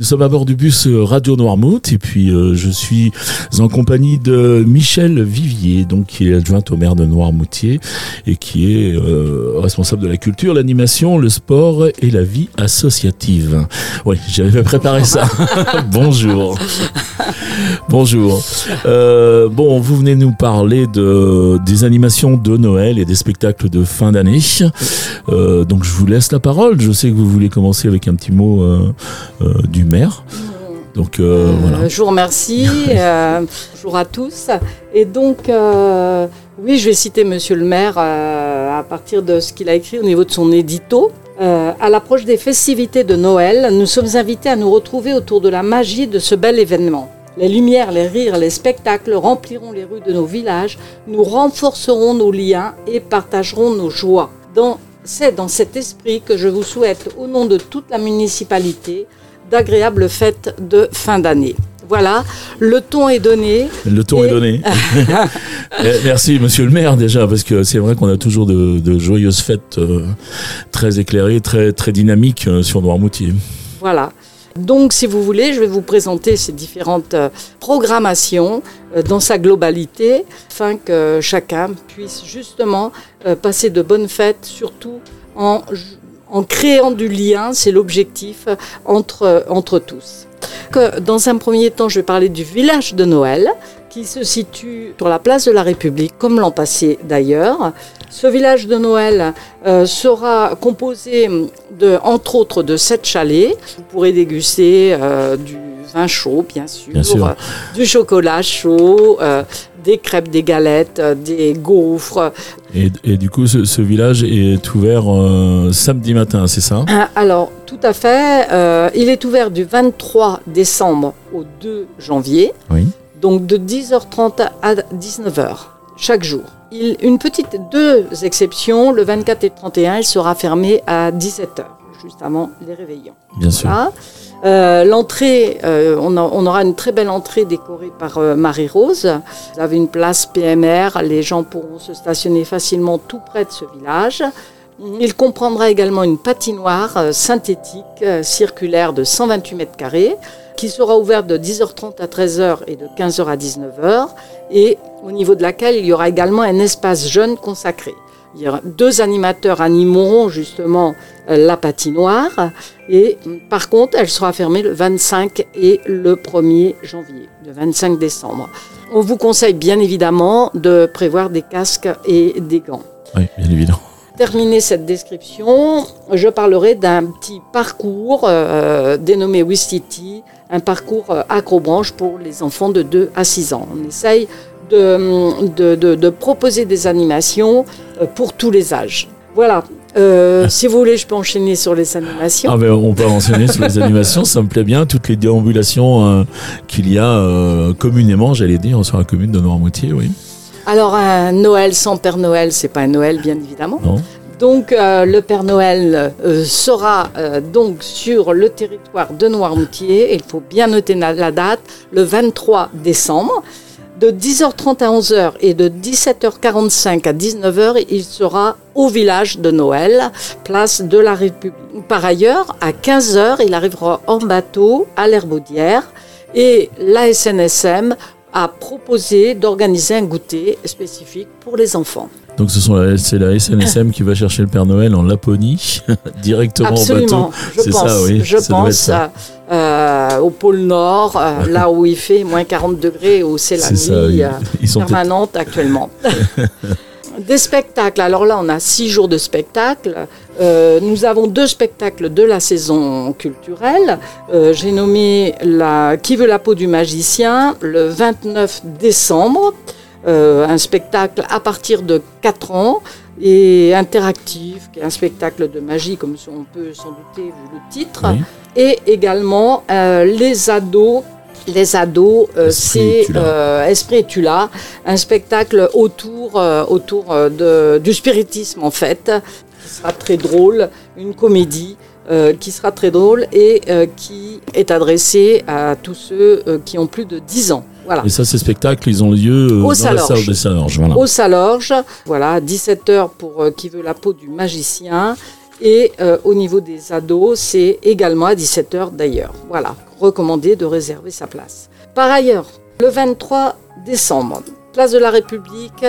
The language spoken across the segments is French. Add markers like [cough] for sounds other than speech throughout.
Nous sommes à bord du bus euh, Radio Noirmouth et puis euh, je suis en compagnie de Michel Vivier, donc qui est adjointe au maire de Noirmoutier et qui est euh, responsable de la culture, l'animation, le sport et la vie associative. Oui, j'avais préparé ça. [laughs] Bonjour. Bonjour. Euh, bon, vous venez nous parler de des animations de Noël et des spectacles de fin d'année. Euh, donc je vous laisse la parole. Je sais que vous voulez commencer avec un petit mot euh, euh, du maire. Donc euh, voilà. Je vous remercie. [laughs] euh, bonjour à tous. Et donc, euh, oui, je vais citer Monsieur le maire euh, à partir de ce qu'il a écrit au niveau de son édito. Euh, à l'approche des festivités de Noël, nous sommes invités à nous retrouver autour de la magie de ce bel événement. Les lumières, les rires, les spectacles rempliront les rues de nos villages, nous renforcerons nos liens et partagerons nos joies. C'est dans cet esprit que je vous souhaite, au nom de toute la municipalité, d'agréables fêtes de fin d'année. Voilà, le ton est donné. Le ton Et- est donné. [laughs] Eh, Merci, monsieur le maire, déjà, parce que c'est vrai qu'on a toujours de, de joyeuses fêtes euh, très éclairées, très, très dynamiques euh, sur Noirmoutier. Voilà. Donc, si vous voulez, je vais vous présenter ces différentes euh, programmations dans sa globalité, afin que chacun puisse justement passer de bonnes fêtes, surtout en, en créant du lien, c'est l'objectif, euh, entre, entre tous. Que, dans un premier temps, je vais parler du village de Noël, qui se situe sur la place de la République, comme l'an passé d'ailleurs. Ce village de Noël euh, sera composé de, entre autres, de sept chalets. Vous pourrez déguster euh, du vin chaud, bien sûr, Bien sûr. euh, du chocolat chaud, euh, des crêpes, des galettes, euh, des gaufres. Et, et du coup, ce, ce village est ouvert euh, samedi matin, c'est ça? Ah, Alors, tout à fait. euh, il est ouvert du 23 décembre au 2 janvier, Oui. donc de 10h30 à 19h chaque jour. Il, une petite deux exceptions, le 24 et le 31, il sera fermé à 17h, juste avant les réveillons. Bien sûr. Voilà. Euh, L'entrée, euh, on, aura une très belle entrée décorée par euh, Marie-Rose. Vous avez une place PMR, les gens pourront se stationner facilement tout près de ce village. Il comprendra également une patinoire synthétique circulaire de 128 mètres carrés qui sera ouverte de 10h30 à 13h et de 15h à 19h et au niveau de laquelle il y aura également un espace jeune consacré. Deux animateurs animeront justement euh, la patinoire et mm, par contre, elle sera fermée le 25 et le 1er janvier, le 25 décembre. On vous conseille bien évidemment de prévoir des casques et des gants. Oui, bien évidemment. Terminer cette description, je parlerai d'un petit parcours euh, dénommé Wistiti, un parcours euh, acrobranche pour les enfants de 2 à 6 ans. On essaye de, de, de- de proposer des animations euh, pour tous les âges. Voilà. Euh, [laughs] si vous voulez, je peux enchaîner sur les animations. Ah ben, on peut enseigner sur les animations, ça me plaît bien. Toutes les déambulations euh, qu'il y a euh, communément, j'allais dire, sur la commune de Noirmoutier, oui. Alors, un Noël sans Père Noël, c'est pas un Noël, bien évidemment. Non Donc, le Père Noël sera donc sur le territoire de Noirmoutier. Et il faut bien noter la date, le 23 décembre. De 10h30 à 11h et de 17h45 à 19h, il sera au village de Noël, place de la République. Par ailleurs, à 15h, il arrivera en bateau à l'Herbaudière et la SNSM a proposé d'organiser un goûter spécifique pour les enfants. Donc ce sont c'est la SNSM qui va chercher le Père Noël en Laponie, [laughs] directement Absolument, en bateau. je C'est pense, ça, oui, je ça pense ça. euh, au pôle Nord, euh, [laughs] là où il fait moins 40 degrés, où c'est la nuit ça, oui. euh, [laughs] Ils sont peut-être- permanente actuellement. Des spectacles. Alors là, on a six jours de spectacles. Euh, nous avons deux spectacles de la saison culturelle. Euh, J'ai nommé la Qui veut la peau du magicien le 29 décembre. Euh, un spectacle à partir de 4 ans et interactif, qui est un spectacle de magie, comme on peut s'en douter vu le titre. Oui. Et également euh, les ados. Les ados, euh, c'est Esprit et Tula, un spectacle autour, autour de, du spiritisme en fait, qui sera très drôle, une comédie euh, qui sera très drôle et euh, qui est adressée à tous ceux euh, qui ont plus de 10 ans. Voilà. Et ça, ces spectacles, ils ont lieu euh, dans la Salorge. salle des Salorges. Voilà. Au Salorge, voilà, 17h pour euh, qui veut la peau du magicien Et euh, au niveau des ados, c'est également à 17h d'ailleurs. Voilà, recommandé de réserver sa place. Par ailleurs, le 23 décembre, place de la République,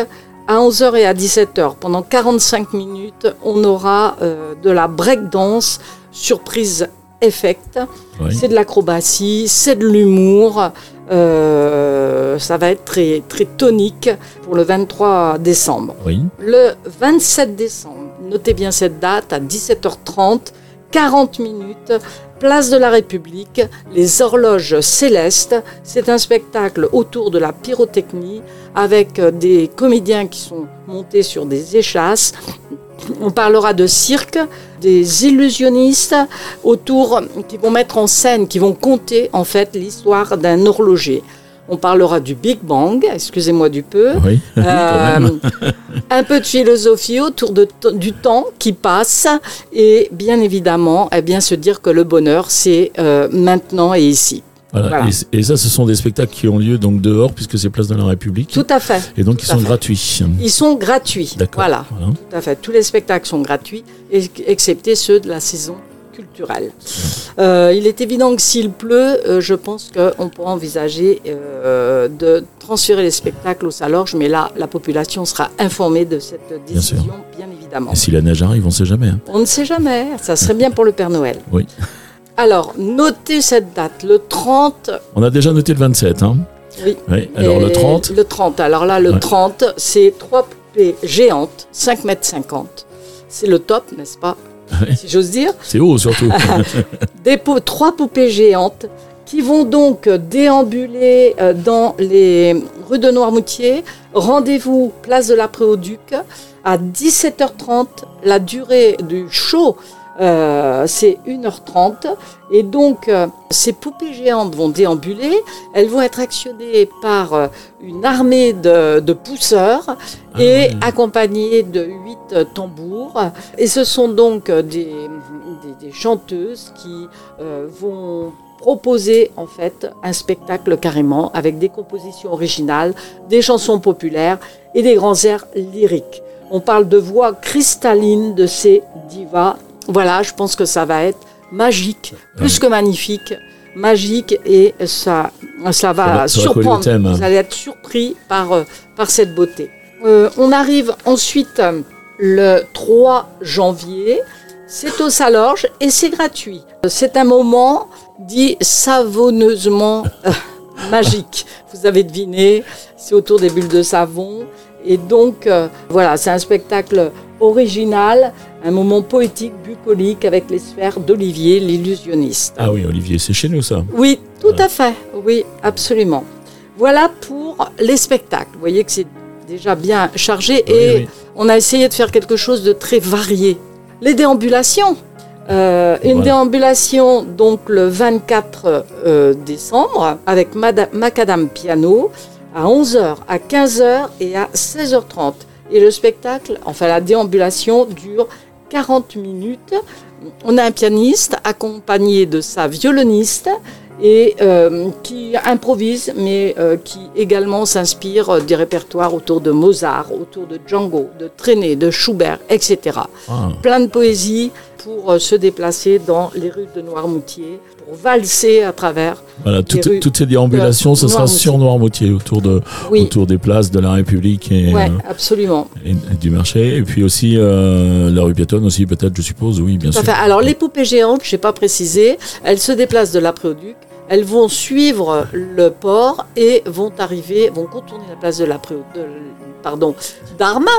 à 11h et à 17h, pendant 45 minutes, on aura de la breakdance surprise effect. Oui. C'est de l'acrobatie, c'est de l'humour. Euh, ça va être très, très tonique pour le 23 décembre. Oui. Le 27 décembre, notez bien cette date, à 17h30, 40 minutes, place de la République, les horloges célestes. C'est un spectacle autour de la pyrotechnie avec des comédiens qui sont montés sur des échasses. On parlera de cirque, des illusionnistes autour qui vont mettre en scène, qui vont conter en fait l'histoire d'un horloger. On parlera du Big Bang, excusez-moi du peu. Oui. Euh, un peu de philosophie autour de du temps qui passe et bien évidemment eh bien, se dire que le bonheur c'est euh, maintenant et ici. Voilà. voilà. Et, ça, ce sont des spectacles qui ont lieu donc dehors, puisque c'est Place de la République. Tout à fait. et donc, ils tout sont fait. gratuits. Ils sont gratuits. D'accord. Voilà, tout à fait. Tous les spectacles sont gratuits, ex- excepté ceux de la saison culturelle. Euh, il est évident que s'il pleut, euh, je pense qu'on pourra envisager euh, de transférer les spectacles au Salorge, mais là, la population sera informée de cette décision, bien, évidemment. Et si la neige arrive, on sait jamais. hein. On ne sait jamais, ça serait bien pour le Père Noël. Oui. Alors, notez cette date, le 30. On a déjà noté le 27. Hein. Oui. Oui. Alors, le Et 30. Le 30. Alors là, le Ouais. 30, c'est trois poupées géantes, 5 mètres 50. C'est le top, n'est-ce pas? Ouais. Si j'ose dire. C'est haut, surtout. [laughs] [laughs] Des trois poupées géantes qui vont donc déambuler euh, dans les rues de Noirmoutier. Rendez-vous place de la Préau-Duc à 17h30. La durée du show, euh, c'est 1h30. Et donc, euh, ces poupées géantes vont déambuler. Elles vont être actionnées par euh, une armée de, de pousseurs Ah et accompagnées de huit euh, tambours. Et ce sont donc des, des- des chanteuses qui vont proposer en fait un spectacle carrément avec des compositions originales, des chansons populaires et des grands airs lyriques. On parle de voix cristallines de ces divas. Voilà, je pense que ça va être magique, plus que magnifique, magique et ça, ça va, ça va surprendre. thème. Vous allez être surpris par, euh, par cette beauté. Euh, on arrive ensuite euh, le 3 janvier. C'est au Salorge et c'est gratuit. C'est un moment dit savonneusement euh, magique. Vous avez deviné, c'est autour des bulles de savon. Et donc, euh, voilà, c'est un spectacle original, un moment poétique, bucolique avec les sphères d'Olivier, l'illusionniste. Ah oui, Olivier, c'est chez nous, ça. Oui, tout à fait. Oui, absolument. Voilà pour les spectacles. Vous voyez que c'est déjà bien chargé Oui, et oui. on a essayé de faire quelque chose de très varié. Les déambulations. Euh, une Voilà. déambulation donc le 24 euh, décembre avec Mada- Macadam Piano à 11h, à 15h et à 16h30. Et le spectacle, enfin la déambulation dure 40 minutes. On a un pianiste accompagné de sa violoniste et euh, qui improvise, mais euh, qui également s'inspire des répertoires autour de Mozart, autour de Django, de Trenet, de Schubert, etc. Ah, Plein de poésie pour euh, se déplacer dans les rues de Noirmoutier, pour valser à travers. voilà, toutes, rues toutes ces déambulations, ce sera sur Noirmoutier, autour, de, Oui, autour des places de la République et, ouais, euh, absolument. et- et du marché. Et puis aussi euh, la rue piétonne aussi, peut-être, je suppose. Oui, bien Tout sûr. Alors, les poupées géantes, je n'ai pas précisé, elles se déplacent de l'après-au-duc, elles vont suivre le port et vont arriver, vont contourner la place de l'après de, pardon, d'Arma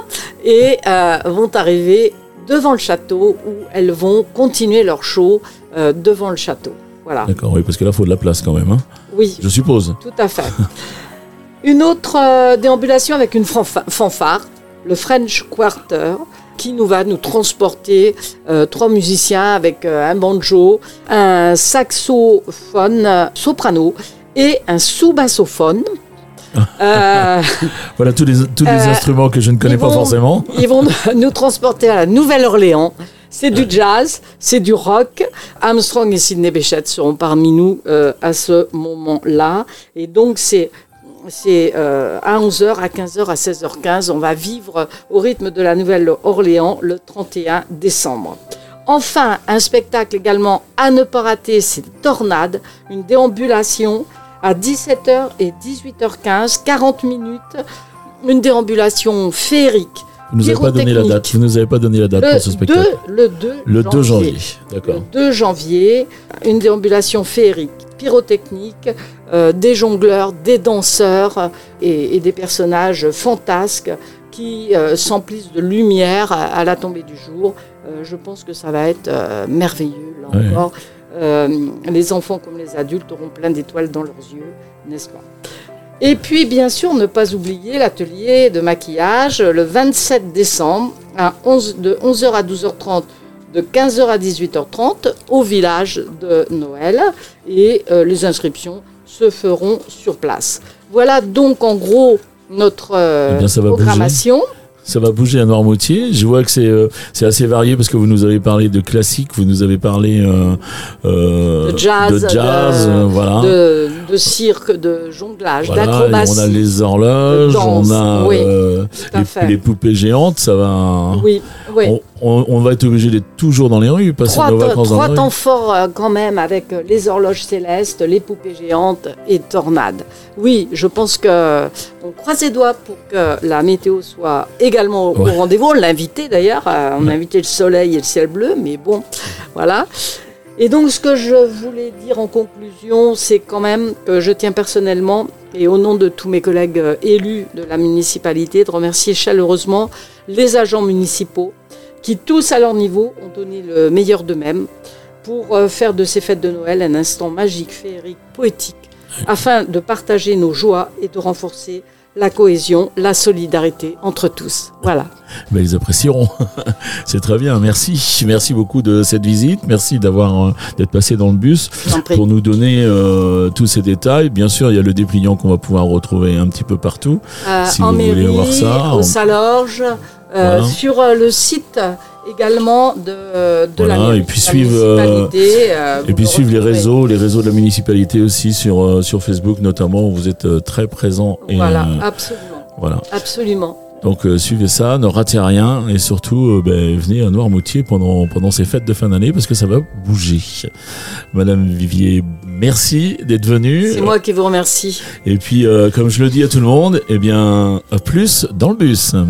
et euh, vont arriver devant le château où elles vont continuer leur show euh, devant le château. Voilà. D'accord, oui, parce que là, il faut de la place quand même, hein, Oui, je suppose. tout à fait. [laughs] Une autre euh, déambulation avec une fanfa- fanfare, le French Quarter, qui nous va nous transporter euh, trois musiciens avec un banjo, un saxophone soprano et un sous-bassophone. Euh, [laughs] Voilà tous les, tous les Euh, instruments que je ne connais pas vont- forcément. ils vont [laughs] nous transporter à la Nouvelle-Orléans. C'est du jazz, c'est du rock. Armstrong et Sidney Bechet seront parmi nous euh, à ce moment-là. Et donc, c'est c'est euh, à 11h, à 15h, à 16h15. On va vivre au rythme de la Nouvelle-Orléans le 31 décembre. Enfin, un spectacle également à ne pas rater, c'est Tornade, une déambulation à 17h et 18h15, 40 minutes, une déambulation féerique. Vous nous avez pas donné la date. Vous nous avez pas donné la date le pour ce spectacle. 2, le 2 le 2 janvier. D'accord. Le 2 janvier, une déambulation féerique, pyrotechnique, euh, des jongleurs, des danseurs et, et des personnages fantasques qui euh, s'emplissent de lumière à, à, la tombée du jour. Euh, je pense que ça va être euh, merveilleux, là Ouais. encore. Euh, les enfants comme les adultes auront plein d'étoiles dans leurs yeux, n'est-ce pas? Et puis, bien sûr, ne pas oublier l'atelier de maquillage le 27 décembre à 11, de 11h à 12h30 de 15h à 18h30 au village de Noël et euh, les inscriptions se feront sur place. Voilà donc en gros notre euh, Eh bien, programmation. Ça va bouger à Noirmoutier. Je vois que c'est euh, c'est assez varié parce que vous nous avez parlé de classique, vous nous avez parlé euh, euh, De jazz, de jazz, de- voilà. De, de cirque, de jonglage, Voilà, d'acrobatie. on a les horloges, danse, on a oui, euh, les, poupées géantes, ça va. Oui, oui. On, on- on va être obligé d'être toujours dans les rues, passer Trois, nos vacances dans trois les temps rues. forts euh, quand même avec euh, les horloges célestes, les poupées géantes et tornades. Oui, je pense que on croise les doigts pour que la météo soit également au rendez-vous. On l'a invité d'ailleurs, on a invité le soleil et le ciel bleu, mais bon, voilà. Et donc ce que je voulais dire en conclusion, c'est quand même que je tiens personnellement et au nom de tous mes collègues euh, élus de la municipalité de remercier chaleureusement les agents municipaux qui tous à leur niveau ont donné le meilleur d'eux-mêmes pour euh, faire de ces fêtes de Noël un instant magique, féerique, poétique, afin de partager nos joies et de renforcer la cohésion, la solidarité entre tous. Voilà. Ben, ils apprécieront. [laughs] c'est très bien. Merci. Merci beaucoup de cette visite. Merci d'avoir euh, d'être passé dans le bus pour nous donner euh, tous ces détails. Bien sûr, il y a le dépliant qu'on va pouvoir retrouver un petit peu partout. Euh, si en vous voulez voir ça, au on- Salorge, Voilà. sur euh, le site également de, de la Voilà, mairie, et puis la suivre, euh, municipalité, euh, Et puis suivre les réseaux, les réseaux de la municipalité aussi sur euh, sur Facebook notamment. où Vous êtes euh, très présent. Et, Voilà, euh, absolument, voilà. absolument. Donc euh, suivez ça, ne ratez rien et surtout euh, ben, venez à Noirmoutier pendant pendant ces fêtes de fin d'année parce que ça va bouger. Madame Vivier, merci d'être venue. C'est moi qui vous remercie. Et puis euh, comme je le dis à tout le monde, eh bien à plus dans le bus. [laughs]